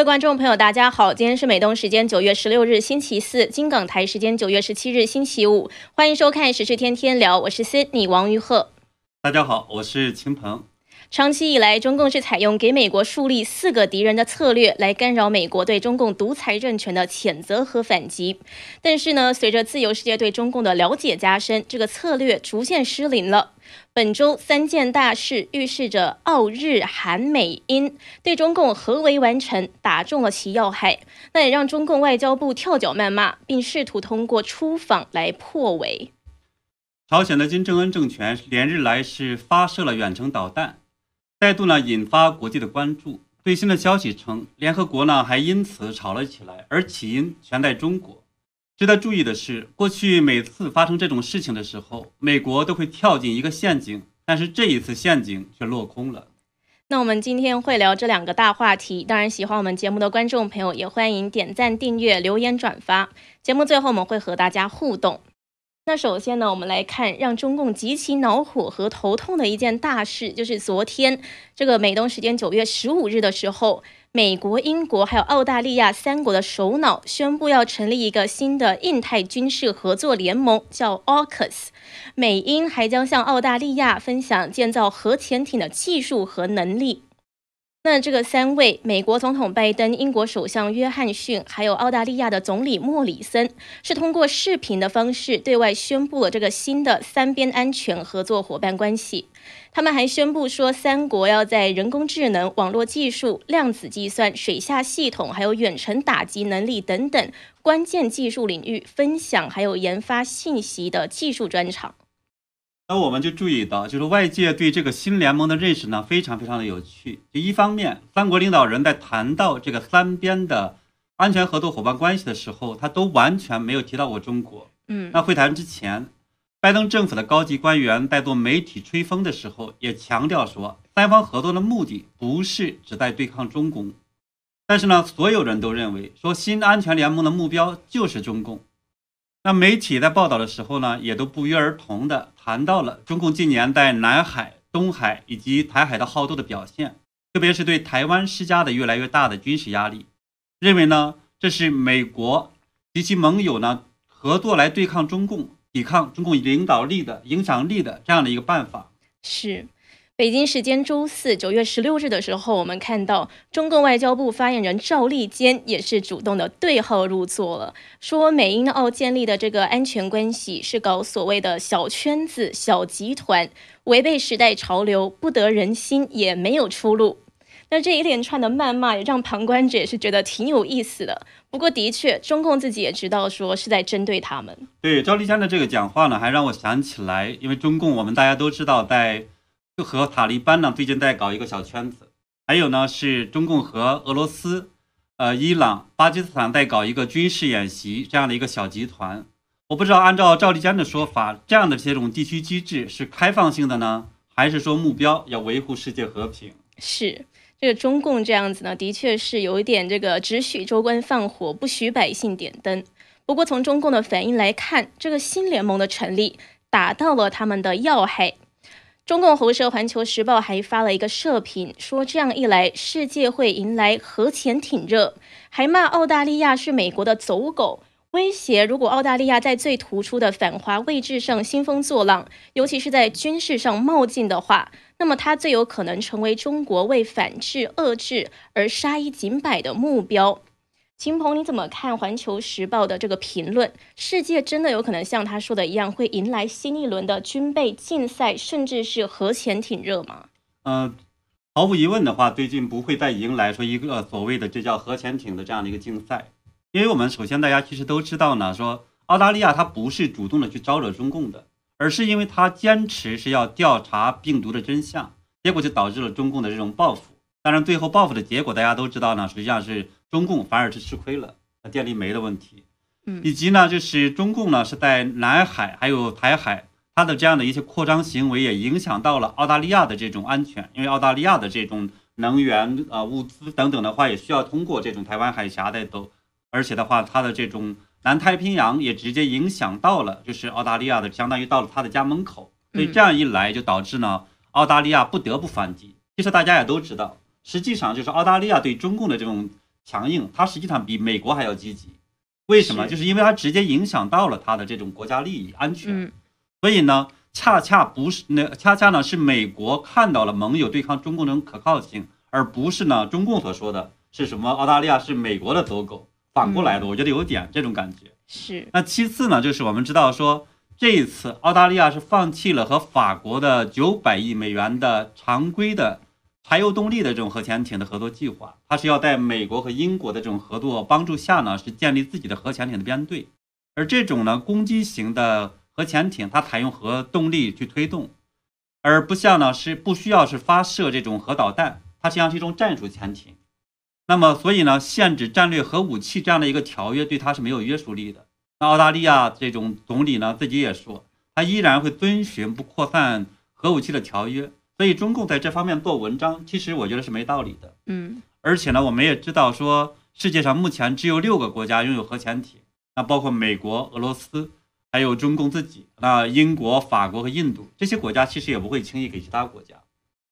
位观众朋友，大家好，今天是美东时间九月十六日星期四，金港台时间九月十七日星期五，欢迎收看时事天天聊，我是 Sydney 王玉鹤。大家好，我是秦鹏。长期以来，中共是采用给美国树立四个敌人的策略，来干扰美国对中共独裁政权的谴责和反击。但是呢，随着自由世界对中共的了解加深，这个策略逐渐失灵了。本周三件大事预示着澳日韩美英对中共合围完成，打中了其要害，那也让中共外交部跳脚谩骂，并试图通过出访来破围。朝鲜的金正恩政权连日来是发射了远程导弹。再度呢引发国际的关注。最新的消息称，联合国呢还因此吵了起来，而起因全在中国。值得注意的是，过去每次发生这种事情的时候，美国都会跳进一个陷阱，但是这一次陷阱却落空了。那我们今天会聊这两个大话题。当然，喜欢我们节目的观众朋友也欢迎点赞、订阅、留言、转发。节目最后我们会和大家互动。那首先呢，我们来看让中共极其恼火和头痛的一件大事，就是昨天这个美东时间九月十五日的时候，美国、英国还有澳大利亚三国的首脑宣布要成立一个新的印太军事合作联盟，叫 AUKUS。美英还将向澳大利亚分享建造核潜艇的技术和能力。那这个三位，美国总统拜登、英国首相约翰逊，还有澳大利亚的总理莫里森，是通过视频的方式对外宣布了这个新的三边安全合作伙伴关系。他们还宣布说，三国要在人工智能、网络技术、量子计算、水下系统，还有远程打击能力等等关键技术领域分享，还有研发信息的技术专场。那我们就注意到，就是外界对这个新联盟的认识呢，非常非常的有趣。就一方面，三国领导人在谈到这个三边的安全合作伙伴关系的时候，他都完全没有提到过中国。嗯，那会谈之前，拜登政府的高级官员在做媒体吹风的时候，也强调说，三方合作的目的不是只在对抗中共。但是呢，所有人都认为说，新安全联盟的目标就是中共。那媒体在报道的时候呢，也都不约而同的谈到了中共近年在南海、东海以及台海的好斗的表现，特别是对台湾施加的越来越大的军事压力，认为呢这是美国及其盟友呢合作来对抗中共、抵抗中共领导力的影响力的这样的一个办法。是。北京时间周四九月十六日的时候，我们看到中共外交部发言人赵立坚也是主动的对号入座了，说美英澳建立的这个安全关系是搞所谓的小圈子、小集团，违背时代潮流，不得人心，也没有出路。那这一连串的谩骂也让旁观者也是觉得挺有意思的。不过，的确，中共自己也知道说是在针对他们。对赵立坚的这个讲话呢，还让我想起来，因为中共我们大家都知道在就。和塔利班呢最近在搞一个小圈子，还有呢是中共和俄罗斯、呃伊朗、巴基斯坦在搞一个军事演习这样的一个小集团。我不知道按照赵立坚的说法，这样的这种地区机制是开放性的呢，还是说目标要维护世界和平？是这个中共这样子呢，的确是有一点这个只许州官放火，不许百姓点灯。不过从中共的反应来看，这个新联盟的成立打到了他们的要害。中共喉舌《环球时报》还发了一个社评，说这样一来，世界会迎来核潜艇热，还骂澳大利亚是美国的走狗，威胁如果澳大利亚在最突出的反华位置上兴风作浪，尤其是在军事上冒进的话，那么它最有可能成为中国为反制遏制而杀一儆百的目标。秦鹏，你怎么看《环球时报》的这个评论？世界真的有可能像他说的一样，会迎来新一轮的军备竞赛，甚至是核潜艇热吗？呃，毫无疑问的话，最近不会再迎来说一个所谓的这叫核潜艇的这样的一个竞赛，因为我们首先大家其实都知道呢，说澳大利亚它不是主动的去招惹中共的，而是因为它坚持是要调查病毒的真相，结果就导致了中共的这种报复。当然，最后报复的结果大家都知道呢，实际上是。中共反而是吃亏了，那电力煤的问题，嗯，以及呢，就是中共呢是在南海还有台海，它的这样的一些扩张行为也影响到了澳大利亚的这种安全，因为澳大利亚的这种能源啊物资等等的话，也需要通过这种台湾海峡的走，而且的话，它的这种南太平洋也直接影响到了，就是澳大利亚的相当于到了它的家门口，所以这样一来就导致呢，澳大利亚不得不反击。其实大家也都知道，实际上就是澳大利亚对中共的这种。强硬，它实际上比美国还要积极。为什么？就是因为它直接影响到了它的这种国家利益安全。嗯所以呢，恰恰不是那恰恰呢是美国看到了盟友对抗中共这种可靠性，而不是呢中共所说的是什么澳大利亚是美国的走狗。反过来的，我觉得有点这种感觉。是那其次呢，就是我们知道说，这一次澳大利亚是放弃了和法国的九百亿美元的常规的柴油动力的这种核潜艇的合作计划，它是要在美国和英国的这种合作帮助下呢，是建立自己的核潜艇的编队。而这种呢攻击型的核潜艇，它采用核动力去推动，而不像呢是不需要是发射这种核导弹，它实际上是一种战术潜艇。那么，所以呢，限制战略核武器这样的一个条约对他是没有约束力的。那澳大利亚这种总理呢，自己也说，他依然会遵循不扩散核武器的条约。所以，中共在这方面做文章，其实我觉得是没道理的。嗯而且呢，我们也知道说，世界上目前只有六个国家拥有核潜艇，那包括美国、俄罗斯，还有中共自己，那英国、法国和印度这些国家其实也不会轻易给其他国家，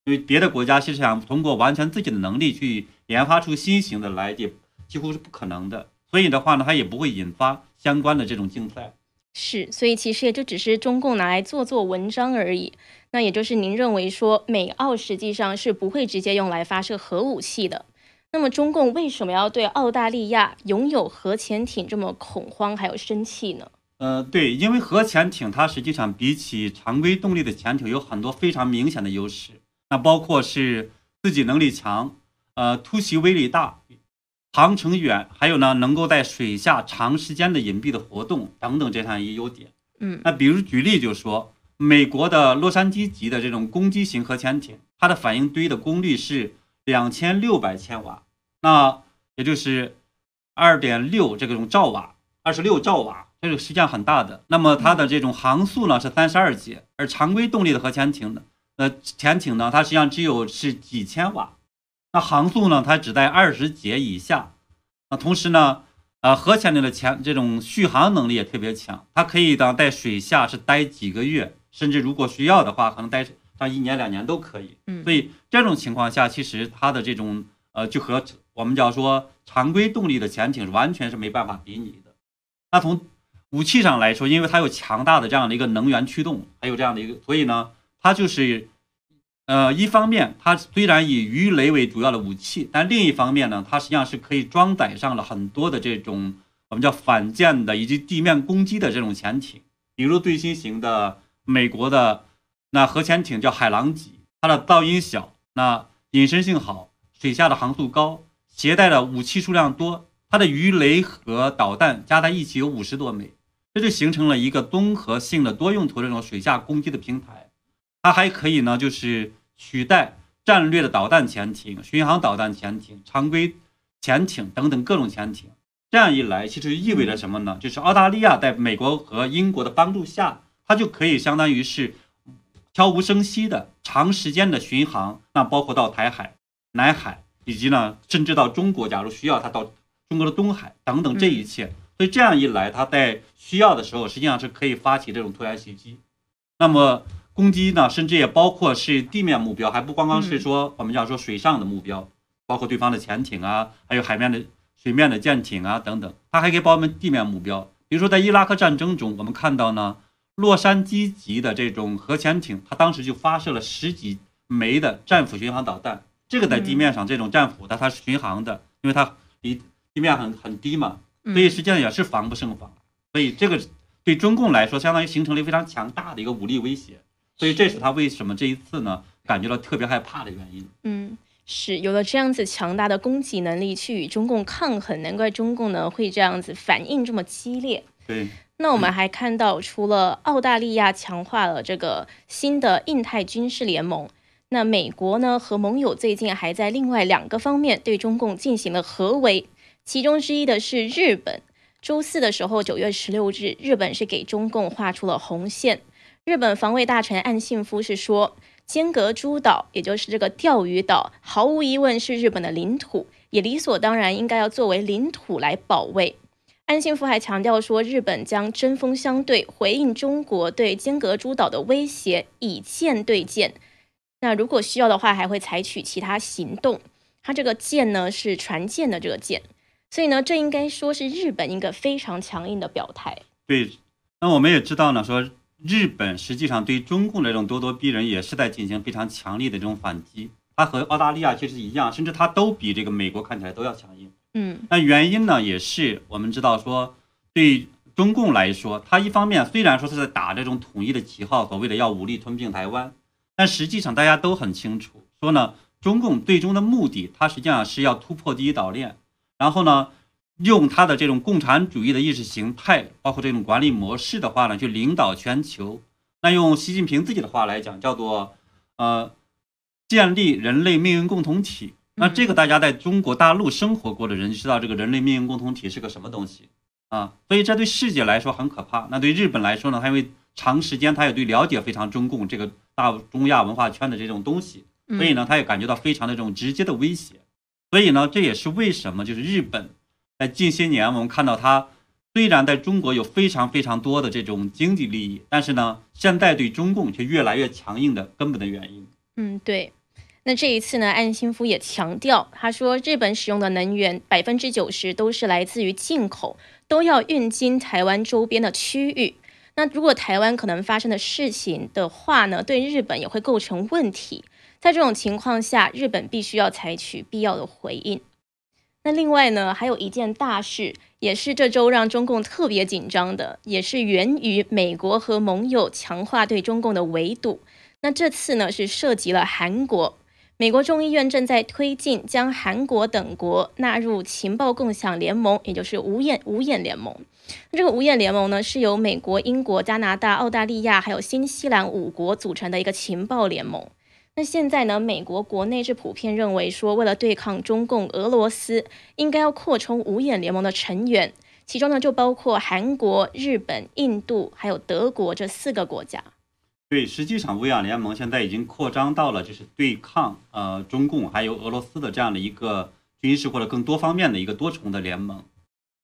因为别的国家其实想通过完全自己的能力去研发出新型的来，也几乎是不可能的。所以的话呢，它也不会引发相关的这种竞赛。是，所以其实也就只是中共拿来做做文章而已。那也就是您认为说美澳实际上是不会直接用来发射核武器的。那么中共为什么要对澳大利亚拥有核潜艇这么恐慌还有生气呢？呃，对，因为核潜艇它实际上比起常规动力的潜艇有很多非常明显的优势，那包括是自己能力强，呃，突袭威力大，航程远，还有呢能够在水下长时间的隐蔽的活动等等这样一优点。嗯那比如举例就说，美国的洛杉矶级的这种攻击型核潜艇，它的反应堆的功率是两千六百千瓦，那也就是二点六这种兆瓦，二十六兆瓦，这个实际上很大的。那么它的这种航速呢是三十二节，而常规动力的核潜艇呢，呃，潜艇呢它实际上只有是几千瓦，那航速呢它只在二十节以下。那同时呢，呃，核潜艇的潜这种续航能力也特别强，它可以呢在水下是待几个月，甚至如果需要的话，可能待上一年两年都可以。嗯所以这种情况下，其实它的这种呃，就和我们叫说常规动力的潜艇是完全是没办法比拟的。那从武器上来说，因为它有强大的这样的一个能源驱动，还有这样的一个，所以呢，它就是呃，一方面它虽然以鱼雷为主要的武器，但另一方面呢，它实际上是可以装载上了很多的这种我们叫反舰的以及地面攻击的这种潜艇，比如最新型的美国的那核潜艇叫海狼级，它的噪音小，那隐身性好，水下的航速高，携带的武器数量多，它的鱼雷和导弹加在一起有五十多枚，这就形成了一个综合性的多用途这种水下攻击的平台。它还可以呢，就是取代战略的导弹潜艇、巡航导弹潜艇、常规潜艇等等各种潜艇。这样一来，其实意味着什么呢？就是澳大利亚在美国和英国的帮助下，它就可以相当于是悄无声息的长时间的巡航，那包括到台海、南海，以及呢，甚至到中国，假如需要它到中国的东海等等这一切。所以这样一来，它在需要的时候，实际上是可以发起这种突然袭击。那么攻击呢，甚至也包括是地面目标，还不光光是说我们讲说水上的目标，包括对方的潜艇啊，还有海面的、水面的舰艇啊等等，它还可以包含地面目标。比如说在伊拉克战争中，我们看到呢，洛杉矶级的这种核潜艇，它当时就发射了十几枚的战斧巡航导弹。这个在地面上这种战斧它它是巡航的，因为它离地面很很低嘛，嗯所以实际上也是防不胜防。所以这个对中共来说，相当于形成了非常强大的一个武力威胁。所以这是他为什么这一次呢感觉到特别害怕的原因。嗯，是有了这样子强大的供给能力去与中共抗衡，难怪中共呢会这样子反应这么激烈。对，那我们还看到，除了澳大利亚强化了这个新的印太军事联盟，那美国呢和盟友最近还在另外两个方面对中共进行了合围，其中之一的是日本。周四的时候，九月十六日，日本是给中共画出了红线。日本防卫大臣岸信夫是说，尖阁诸岛，也就是这个钓鱼岛，毫无疑问是日本的领土，也理所当然应该要作为领土来保卫。岸信夫还强调说，日本将针锋相对，回应中国对尖阁诸岛的威胁，以舰对舰。那如果需要的话，还会采取其他行动。它这个舰呢是船舰的这个舰，所以呢，这应该说是日本一个非常强硬的表态。对，那我们也知道呢，说日本实际上对中共的这种咄咄逼人，也是在进行非常强力的这种反击。它和澳大利亚其实一样，甚至它都比这个美国看起来都要强硬。嗯，那原因呢，也是我们知道说，对中共来说，它一方面虽然说是在打这种统一的旗号，所谓的要武力吞并台湾，但实际上大家都很清楚，说呢，中共最终的目的，它实际上是要突破第一岛链，然后呢，用他的这种共产主义的意识形态，包括这种管理模式的话呢，去领导全球。那用习近平自己的话来讲，叫做呃，建立人类命运共同体。那这个大家在中国大陆生活过的人就知道，这个人类命运共同体是个什么东西啊？所以这对世界来说很可怕。那对日本来说呢，他因为长时间他也对了解非常中共这个大中亚文化圈的这种东西，所以呢，他也感觉到非常的这种直接的威胁。所以呢，这也是为什么就是日本在近些年我们看到它虽然在中国有非常非常多的这种经济利益，但是呢，现在对中共却越来越强硬的根本的原因。嗯，对。那这一次呢，岸信夫也强调，他说日本使用的能源百分之九十都是来自于进口，都要运经台湾周边的区域。那如果台湾可能发生的事情的话呢，对日本也会构成问题。在这种情况下，日本必须要采取必要的回应。那另外呢，还有一件大事，也是这周让中共特别紧张的，也是源于美国和盟友强化对中共的围堵。那这次呢，是涉及了韩国。美国众议院正在推进将韩国等国纳入情报共享联盟，也就是五眼五眼联盟。那这个五眼联盟呢，是由美国、英国、加拿大、澳大利亚还有新西兰五国组成的一个情报联盟。那现在呢，美国国内是普遍认为说，为了对抗中共、俄罗斯，应该要扩充五眼联盟的成员，其中呢就包括韩国、日本、印度还有德国这四个国家。对，实际上，五眼联盟现在已经扩张到了，就是对抗呃中共还有俄罗斯的这样的一个军事或者更多方面的一个多重的联盟。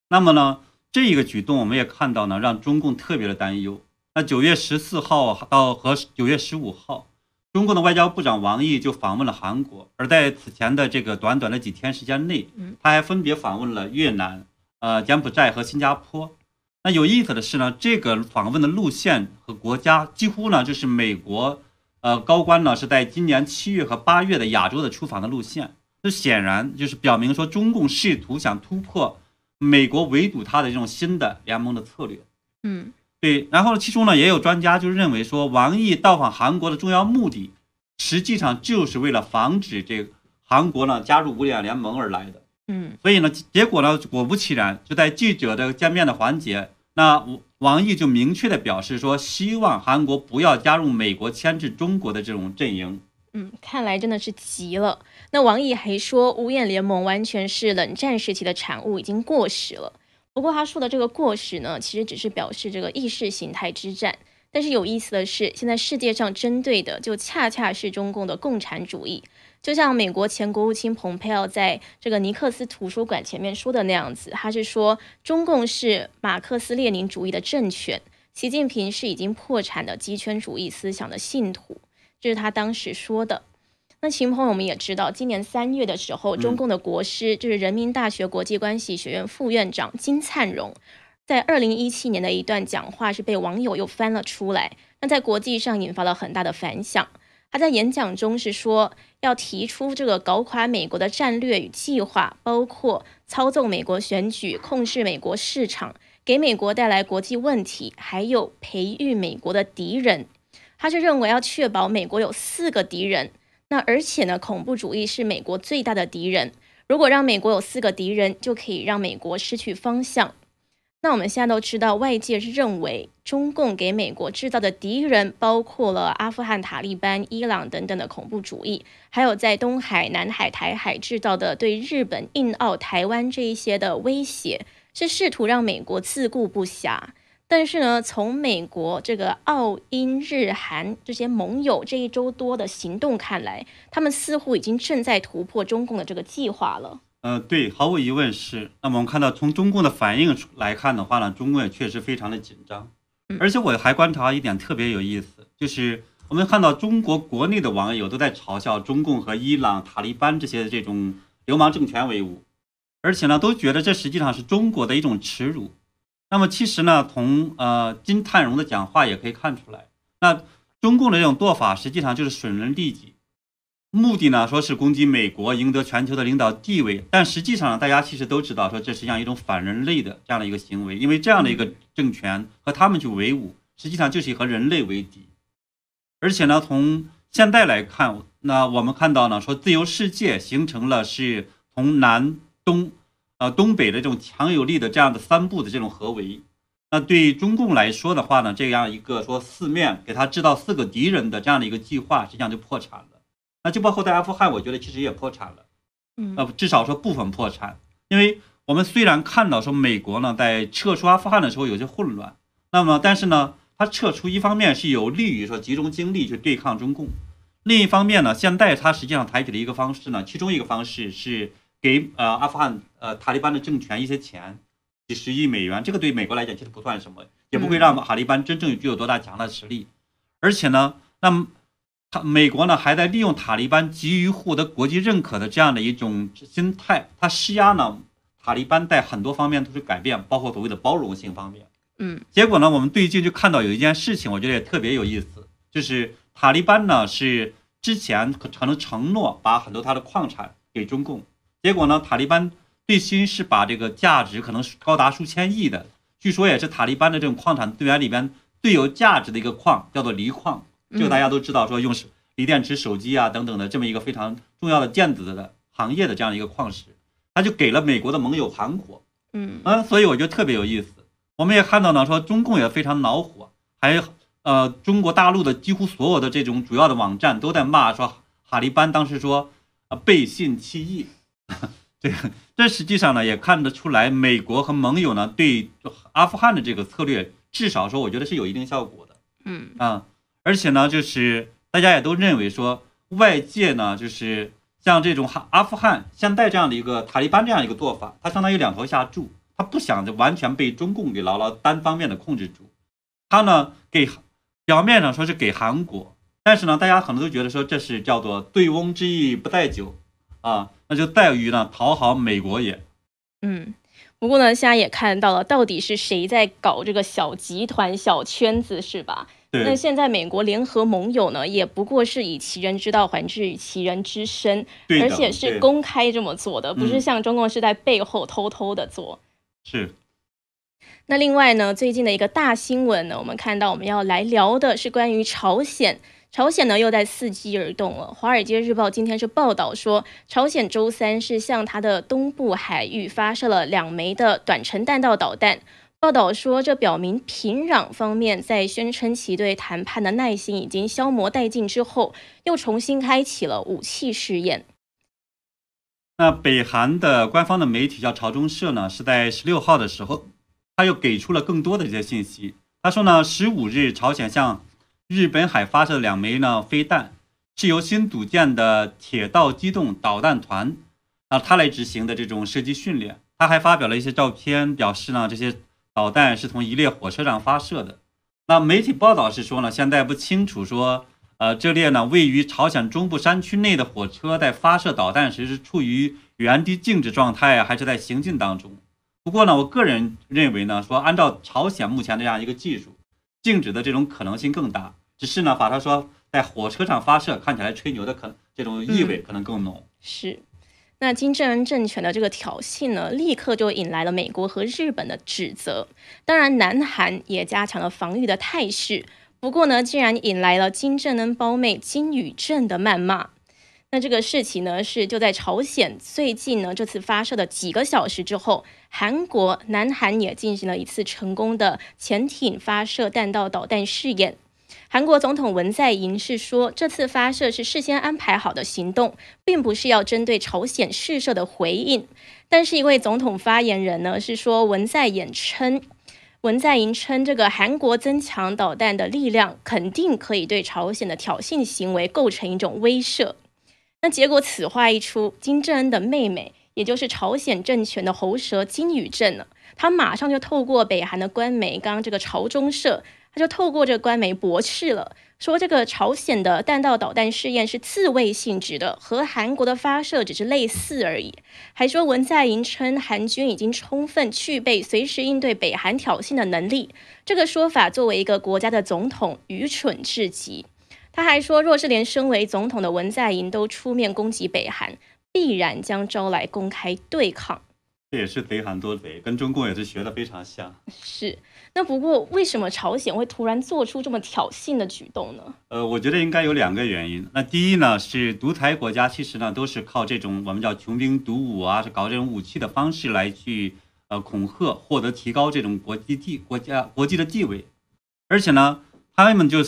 那么呢，这一个举动我们也看到呢，让中共特别的担忧。那九月十四号到和九月十五号，中共的外交部长王毅就访问了韩国，而在此前的这个短短的几天时间内，他还分别访问了越南、呃柬埔寨和新加坡。那有意思的是呢，这个访问的路线和国家几乎呢就是美国，呃高官呢是在今年七月和八月的亚洲的出访的路线。这显然就是表明说，中共试图想突破美国围堵他的这种新的联盟的策略。嗯，对。然后其中呢也有专家就认为说，王毅到访韩国的重要目的，实际上就是为了防止这韩国呢加入五眼联盟而来的。嗯，所以呢，结果呢果不其然，就在记者的见面的环节。那王毅就明确的表示说，希望韩国不要加入美国牵制中国的这种阵营。嗯，看来真的是急了。那王毅还说，五眼联盟完全是冷战时期的产物，已经过时了。不过他说的这个过时呢，其实只是表示这个意识形态之战。但是有意思的是，现在世界上针对的就恰恰是中共的共产主义。就像美国前国务卿蓬佩奥在这个尼克斯图书馆前面说的那样子，他是说中共是马克思列宁主义的政权，习近平是已经破产的极权主义思想的信徒，这是他当时说的。那秦朋友们也知道，今年三月的时候，中共的国师就是人民大学国际关系学院副院长金灿荣，在二零一七年的一段讲话是被网友又翻了出来，那在国际上引发了很大的反响。他在演讲中是说，要提出这个搞垮美国的战略与计划，包括操纵美国选举、控制美国市场、给美国带来国际问题，还有培育美国的敌人。他是认为要确保美国有四个敌人，那而且呢，恐怖主义是美国最大的敌人。如果让美国有四个敌人，就可以让美国失去方向。那我们现在都知道，外界是认为中共给美国制造的敌人包括了阿富汗塔利班、伊朗等等的恐怖主义，还有在东海、南海、台海制造的对日本、印澳、台湾这一些的威胁，是试图让美国自顾不暇。但是呢，从美国这个澳、英、日、韩这些盟友这一周多的行动看来，他们似乎已经正在突破中共的这个计划了。嗯，对，毫无疑问是。那么我们看到，从中共的反应来看的话呢，中共也确实非常的紧张。而且我还观察一点特别有意思，就是我们看到中国国内的网友都在嘲笑中共和伊朗、塔利班这些这种流氓政权为伍，而且呢，都觉得这实际上是中国的一种耻辱。那么其实呢，从呃金灿荣的讲话也可以看出来，那中共的这种做法实际上就是损人利己。目的呢，说是攻击美国，赢得全球的领导地位，但实际上呢，大家其实都知道，说这实际上一种反人类的这样的一个行为，因为这样的一个政权和他们去为伍，实际上就是和人类为敌。而且呢，从现在来看，那我们看到呢，说自由世界形成了是从南东，呃东北的这种强有力的这样的三部的这种合围。那对中共来说的话呢，这样一个说四面给他制造四个敌人的这样的一个计划，实际上就破产了。那就包括在阿富汗，我觉得其实也破产了，嗯，呃，至少说部分破产，因为我们虽然看到说美国呢在撤出阿富汗的时候有些混乱，那么但是呢，它撤出一方面是有利于说集中精力去对抗中共，另一方面呢，现在它实际上采取的一个方式呢，其中一个方式是给呃阿富汗呃塔利班的政权一些钱，几十亿美元，这个对美国来讲其实不算什么，也不会让塔利班真正具有多大强大的实力，而且呢，那么他。美国呢还在利用塔利班急于获得国际认可的这样的一种心态，他施压呢，塔利班在很多方面都是改变，包括所谓的包容性方面。嗯，结果呢，我们最近就看到有一件事情，我觉得也特别有意思，就是塔利班呢是之前可能承诺把很多他的矿产给中共，结果呢，塔利班最新是把这个价值可能是高达数千亿的，据说也是塔利班的这种矿产资源里边最有价值的一个矿，叫做锂矿。这个大家都知道，说用锂电池手机啊等等的这么一个非常重要的电子的行业的这样一个矿石，他就给了美国的盟友韩国，嗯啊，所以我觉得特别有意思。我们也看到呢，说中共也非常恼火，还呃中国大陆的几乎所有的这种主要的网站都在骂说哈利班当时说啊背信弃义，这个这实际上呢也看得出来，美国和盟友呢对阿富汗的这个策略，至少说我觉得是有一定效果的，嗯啊。而且呢，就是大家也都认为说，外界呢，就是像这种哈阿富汗现在这样的一个塔利班这样一个做法，它相当于两头下注，他不想就完全被中共给牢牢单方面的控制住，他呢给表面上说是给韩国，但是呢，大家可能都觉得说这是叫做醉翁之意不在酒啊，那就在于呢讨好美国也。嗯，不过呢，现在也看到了，到底是谁在搞这个小集团、小圈子，是吧？那现在美国联合盟友呢，也不过是以其人之道还治其人之身，而且是公开这么做的，不是像中共是在背后偷偷的做。是。那另外呢，最近的一个大新闻呢，我们看到我们要来聊的是关于朝鲜，朝鲜呢又在伺机而动了。华尔街日报今天是报道说，朝鲜周三是向它的东部海域发射了两枚的短程弹道导弹。报道说，这表明平壤方面在宣称其对谈判的耐心已经消磨殆尽之后，又重新开启了武器试验。那北韩的官方的媒体叫朝中社呢，是在十六号的时候，他又给出了更多的这些信息。他说呢，十五日朝鲜向日本海发射两枚呢飞弹，是由新组建的铁道机动导弹团啊，他来执行的这种射击训练。他还发表了一些照片，表示呢这些。导弹是从一列火车上发射的。那媒体报道是说呢，现在不清楚说，呃，这列呢位于朝鲜中部山区内的火车在发射导弹时是处于原地静止状态还是在行进当中。不过呢，我个人认为呢，说按照朝鲜目前这样一个技术，静止的这种可能性更大。只是呢，把它说在火车上发射，看起来吹牛的可这种意味可能更浓。是。那金正恩政权的这个挑衅呢，立刻就引来了美国和日本的指责。当然，南韩也加强了防御的态势。不过呢，竟然引来了金正恩胞妹金宇镇的谩骂。那这个事情呢，是就在朝鲜最近呢这次发射的几个小时之后，韩国、南韩也进行了一次成功的潜艇发射弹道导弹试验。韩国总统文在寅是说，这次发射是事先安排好的行动，并不是要针对朝鲜试射的回应。但是，一位总统发言人呢是说，文在寅称，文在寅称这个韩国增强导弹的力量，肯定可以对朝鲜的挑衅行为构成一种威慑。那结果此话一出，金正恩的妹妹，也就是朝鲜政权的喉舌金宇镇呢，他马上就透过北韩的官媒，刚刚这个朝中社，他就透过这官媒驳斥了。说这个朝鲜的弹道导弹试验是自卫性质的，和韩国的发射只是类似而已。还说文在寅称韩军已经充分具备随时应对北韩挑衅的能力，这个说法作为一个国家的总统愚蠢至极。他还说，若是连身为总统的文在寅都出面攻击北韩，必然将招来公开对抗。这也是贼喊捉贼，跟中共也是学的非常像。是。那不过，为什么朝鲜会突然做出这么挑衅的举动呢？呃，我觉得应该有两个原因。那第一呢，是独裁国家其实呢都是靠这种我们叫穷兵黩武啊，是搞这种武器的方式来去呃恐吓，获得提高这种国际地国家国际的地位。而且呢，他们就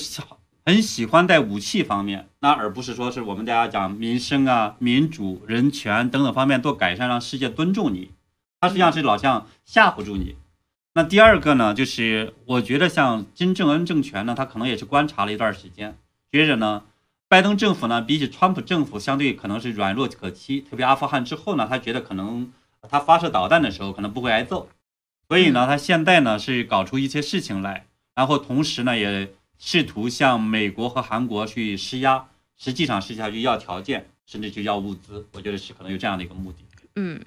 很喜欢在武器方面，那而不是说是我们大家讲民生啊、民主、人权等等方面做改善，让世界尊重你。他实际上是老像吓唬住你。那第二个呢，就是我觉得像金正恩政权呢，他可能也是观察了一段时间，觉着呢，拜登政府呢比起川普政府相对可能是软弱可欺，特别阿富汗之后呢，他觉得可能他发射导弹的时候可能不会挨揍，所以呢，他现在呢是搞出一些事情来，然后同时呢也试图向美国和韩国去施压，实际上是下去要条件，甚至去要物资，我觉得是可能有这样的一个目的。嗯。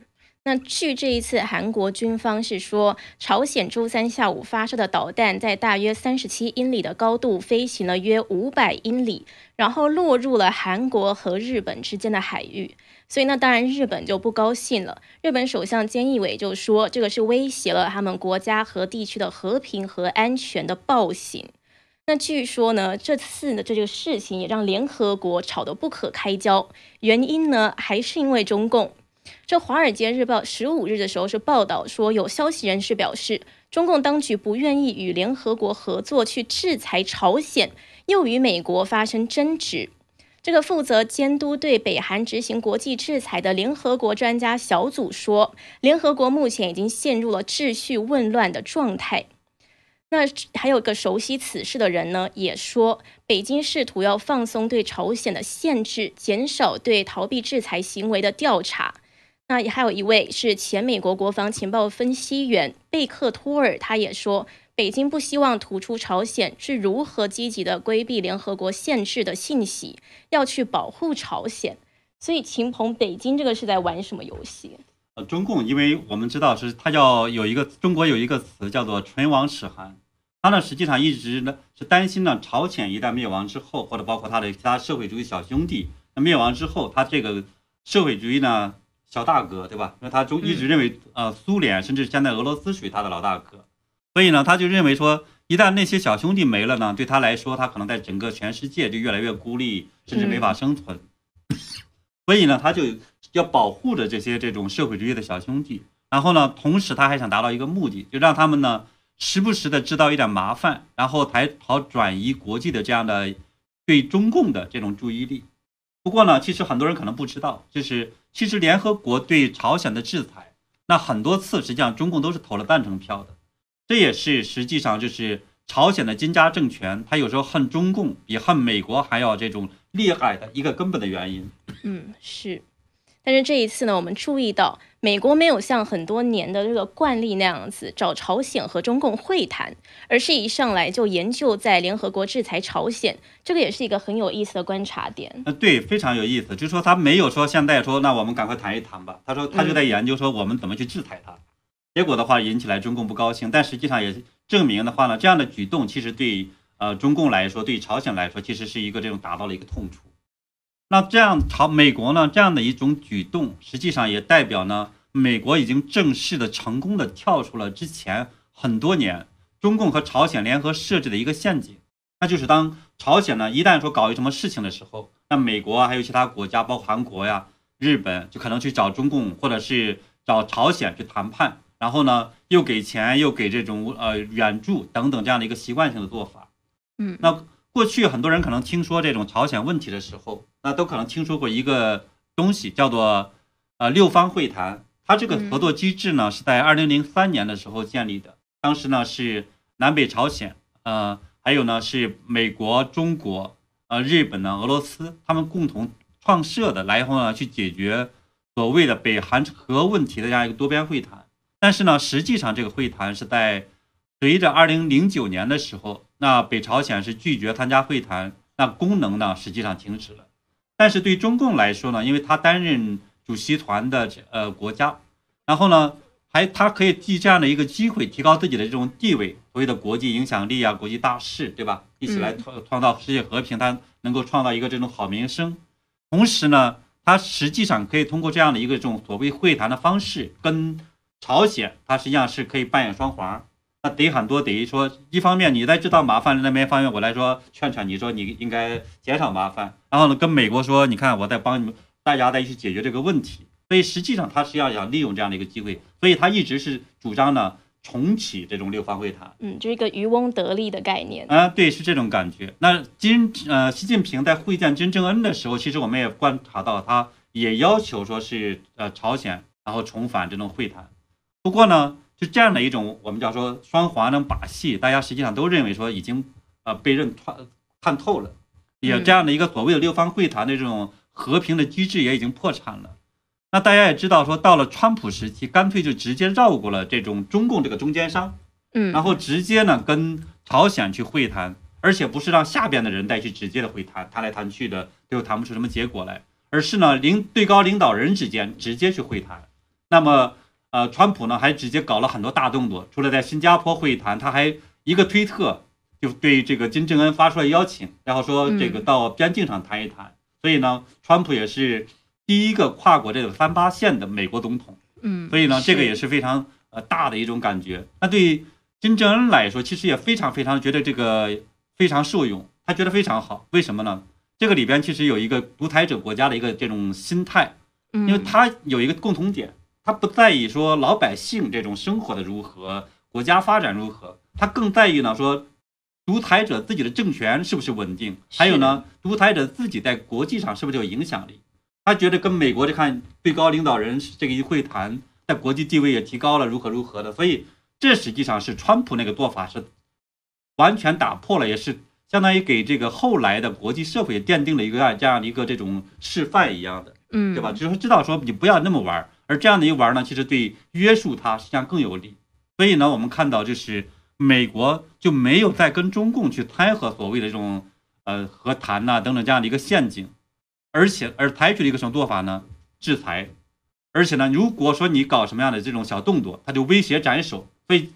那据这一次韩国军方是说，朝鲜周三下午发射的导弹在大约三十七英里的高度飞行了约五百英里，然后落入了韩国和日本之间的海域。所以那当然日本就不高兴了。日本首相菅义伟就说，这个是威胁了他们国家和地区的和平和安全的暴行。那据说呢，这次呢这个事情也让联合国吵得不可开交，原因呢还是因为中共。这《华尔街日报》十五日的时候是报道说，有消息人士表示，中共当局不愿意与联合国合作去制裁朝鲜，又与美国发生争执。这个负责监督对北韩执行国际制裁的联合国专家小组说，联合国目前已经陷入了秩序混乱的状态。那还有个熟悉此事的人呢，也说，北京试图要放松对朝鲜的限制，减少对逃避制裁行为的调查。那也还有一位是前美国国防情报分析员贝克托尔，他也说，北京不希望吐出朝鲜是如何积极的规避联合国限制的信息，要去保护朝鲜。所以，秦鹏，北京这个是在玩什么游戏？呃，中共，因为我们知道是它叫有一个中国有一个词叫做唇亡齿寒，它呢实际上一直呢是担心呢朝鲜一旦灭亡之后，或者包括它的其他社会主义小兄弟那灭亡之后，它这个社会主义呢。小大哥，对吧？因为他中一直认为，呃，苏联甚至现在俄罗斯属于他的老大哥，所以呢，他就认为说，一旦那些小兄弟没了呢，对他来说，他可能在整个全世界就越来越孤立，甚至没法生存。所以呢，他就要保护着这些这种社会主义的小兄弟，然后呢，同时他还想达到一个目的，就让他们呢时不时的制造一点麻烦，然后才好转移国际的这样的对中共的这种注意力。不过呢，其实很多人可能不知道，就是。其实联合国对朝鲜的制裁，那很多次实际上中共都是投了赞成票的，这也是实际上就是朝鲜的金家政权，他有时候恨中共比恨美国还要这种厉害的一个根本的原因。嗯，是。但是这一次呢，我们注意到美国没有像很多年的这个惯例那样子找朝鲜和中共会谈，而是一上来就研究在联合国制裁朝鲜，这个也是一个很有意思的观察点。呃，对，非常有意思，就是说他没有说现在说那我们赶快谈一谈吧，他说他就在研究说我们怎么去制裁他，结果的话引起来中共不高兴，但实际上也证明的话呢，这样的举动其实对呃中共来说，对朝鲜来说，其实是一个这种达到了一个痛处。那这样朝美国呢？这样的一种举动，实际上也代表呢，美国已经正式的成功的跳出了之前很多年中共和朝鲜联合设置的一个陷阱。那就是当朝鲜呢一旦说搞一什么事情的时候，那美国啊还有其他国家，包括韩国呀、日本，就可能去找中共或者是找朝鲜去谈判，然后呢又给钱又给这种呃援助等等这样的一个习惯性的做法。嗯，那。过去很多人可能听说这种朝鲜问题的时候，那都可能听说过一个东西，叫做呃六方会谈。它这个合作机制呢，是在二零零三年的时候建立的。当时呢是南北朝鲜，呃，还有呢是美国、中国、呃日本呢、俄罗斯，他们共同创设的，然后呢去解决所谓的北韩核问题的这样一个多边会谈。但是呢，实际上这个会谈是在随着二零零九年的时候，那北朝鲜是拒绝参加会谈，那功能呢实际上停止了。但是对中共来说呢，因为他担任主席团的呃国家，然后呢还他可以借这样的一个机会提高自己的这种地位，所谓的国际影响力啊，国际大事，对吧？一起来创创造世界和平，他能够创造一个这种好名声。同时呢，他实际上可以通过这样的一个这种所谓会谈的方式跟。朝鲜，它实际上是可以扮演双簧，那得很多，等于说，一方面你在制造麻烦，那边方面我来说劝劝你说你应该减少麻烦，然后呢跟美国说，你看我在帮你们大家在一起解决这个问题，所以实际上他实际上想利用这样的一个机会，所以他一直是主张呢重启这种六方会谈，嗯，就是一个渔翁得利的概念啊，对，是这种感觉。那金呃习近平在会见金正恩的时候，其实我们也观察到，他也要求说是呃朝鲜然后重返这种会谈。不过呢，就这样的一种我们叫说双簧的把戏，大家实际上都认为说已经呃被认看看透了，也这样的一个所谓的六方会谈的这种和平的机制也已经破产了。那大家也知道说，到了川普时期，干脆就直接绕过了这种中共这个中间商，嗯，然后直接呢跟朝鲜去会谈，而且不是让下边的人再去直接的会谈，谈来谈去的最后谈不出什么结果来，而是呢领最高领导人之间直接去会谈，那么。呃，川普呢还直接搞了很多大动作，除了在新加坡会谈，他还一个推特就对这个金正恩发出了邀请，然后说这个到边境上谈一谈。所以呢，川普也是第一个跨过这个三八线的美国总统。嗯，所以呢，这个也是非常呃大的一种感觉。那对金正恩来说，其实也非常非常觉得这个非常受用，他觉得非常好。为什么呢？这个里边其实有一个独裁者国家的一个这种心态，因为他有一个共同点。他不在意说老百姓这种生活的如何，国家发展如何，他更在意呢说，独裁者自己的政权是不是稳定，还有呢，独裁者自己在国际上是不是有影响力？他觉得跟美国这看最高领导人这个一会谈，在国际地位也提高了，如何如何的，所以这实际上是川普那个做法是完全打破了，也是相当于给这个后来的国际社会奠定了一个这样的一个这种示范一样的，嗯，对吧？就是知道说你不要那么玩。而这样的一玩呢，其实对约束他实际上更有利。所以呢，我们看到就是美国就没有再跟中共去掺和所谓的这种呃和谈呐等等这样的一个陷阱，而且而采取了一个什么做法呢？制裁。而且呢，如果说你搞什么样的这种小动作，他就威胁斩首。所以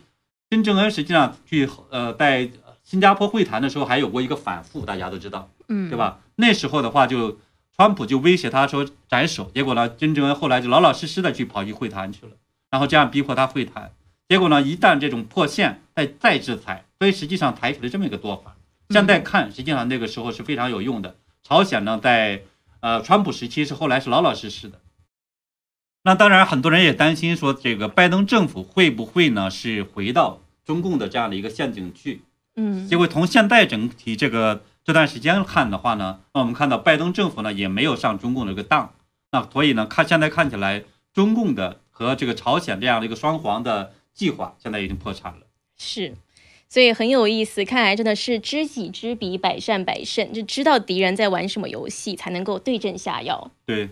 金正恩实际上去呃在新加坡会谈的时候还有过一个反复，大家都知道，嗯，对吧？那时候的话就。川普就威胁他说斩首，结果呢，金正恩后来就老老实实的去跑去会谈去了，然后这样逼迫他会谈，结果呢，一旦这种破线，再再制裁，所以实际上采取了这么一个做法。现在看，实际上那个时候是非常有用的。朝鲜呢，在呃川普时期是后来是老老实实的。那当然，很多人也担心说，这个拜登政府会不会呢是回到中共的这样的一个陷阱去？嗯，结果从现在整体这个。这段时间看的话呢，那我们看到拜登政府呢也没有上中共的这个当，那所以呢看现在看起来，中共的和这个朝鲜这样的一个双簧的计划现在已经破产了。是，所以很有意思，看来真的是知己知彼，百战百胜，就知道敌人在玩什么游戏，才能够对症下药。对，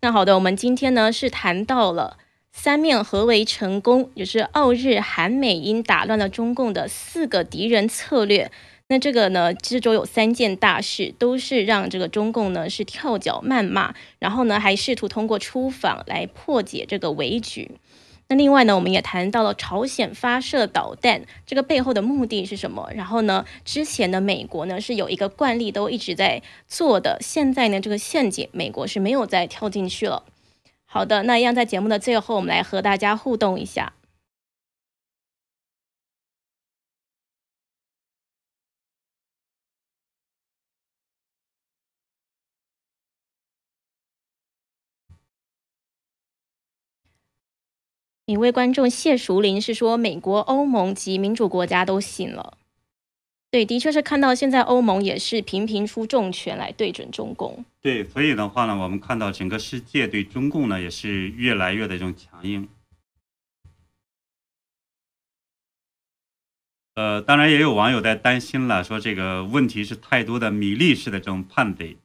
那好的，我们今天呢是谈到了三面合围成功，也是澳日韩美英打乱了中共的四个敌人策略。那这个呢，这周有三件大事，都是让这个中共呢是跳脚谩骂，然后呢还试图通过出访来破解这个围局。那另外呢，我们也谈到了朝鲜发射导弹，这个背后的目的是什么？然后呢，之前的美国呢是有一个惯例都一直在做的，现在呢这个陷阱美国是没有再跳进去了。好的，那一样在节目的最后，我们来和大家互动一下。一位观众谢淑玲是说，美国、欧盟及民主国家都醒了。对，的确是看到现在欧盟也是频频出重拳来对准中共。对，所以的话呢，我们看到整个世界对中共呢也是越来越的这种强硬。呃，当然也有网友在担心了，说这个问题是太多的米粒式的这种判贼。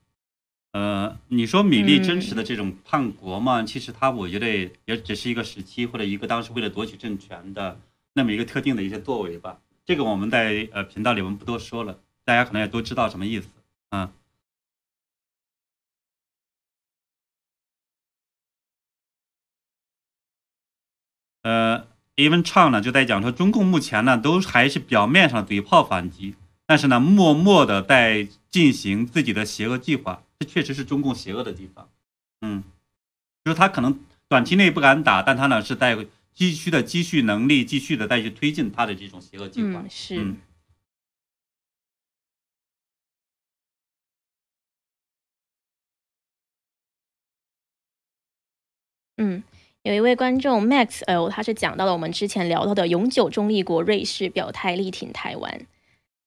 呃，你说米利真实的这种叛国嘛？其实他我觉得也只是一个时期或者一个当时为了夺取政权的那么一个特定的一些作为吧。这个我们在呃频道里我们不多说了，大家可能也都知道什么意思啊。呃，Even Chang 呢就在讲说，中共目前呢都还是表面上嘴炮反击，但是呢默默的在进行自己的邪恶计划。这确实是中共邪恶的地方，嗯，就是他可能短期内不敢打，但他呢是在继续的积蓄能力，继续的再去推进他的这种邪恶计划。是。嗯，有一位观众 Max L，他是讲到了我们之前聊到的永久中立国瑞士表态力挺台湾。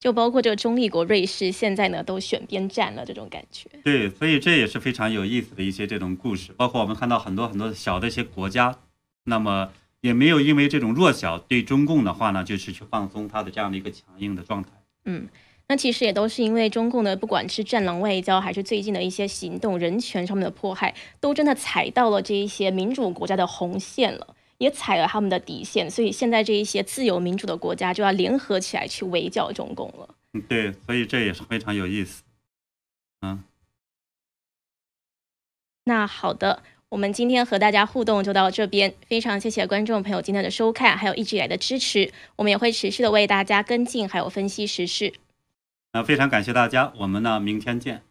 就包括这个中立国瑞士，现在呢都选边站了，这种感觉。对，所以这也是非常有意思的一些这种故事。包括我们看到很多很多小的一些国家，那么也没有因为这种弱小对中共的话呢，就是去放松它的这样的一个强硬的状态。嗯，那其实也都是因为中共的不管是战狼外交，还是最近的一些行动，人权上面的迫害，都真的踩到了这一些民主国家的红线了。也踩了他们的底线，所以现在这一些自由民主的国家就要联合起来去围剿中共了。嗯，对，所以这也是非常有意思。嗯，那好的，我们今天和大家互动就到这边，非常谢谢观众朋友今天的收看，还有一直以来的支持，我们也会持续的为大家跟进，还有分析时事。那非常感谢大家，我们呢明天见。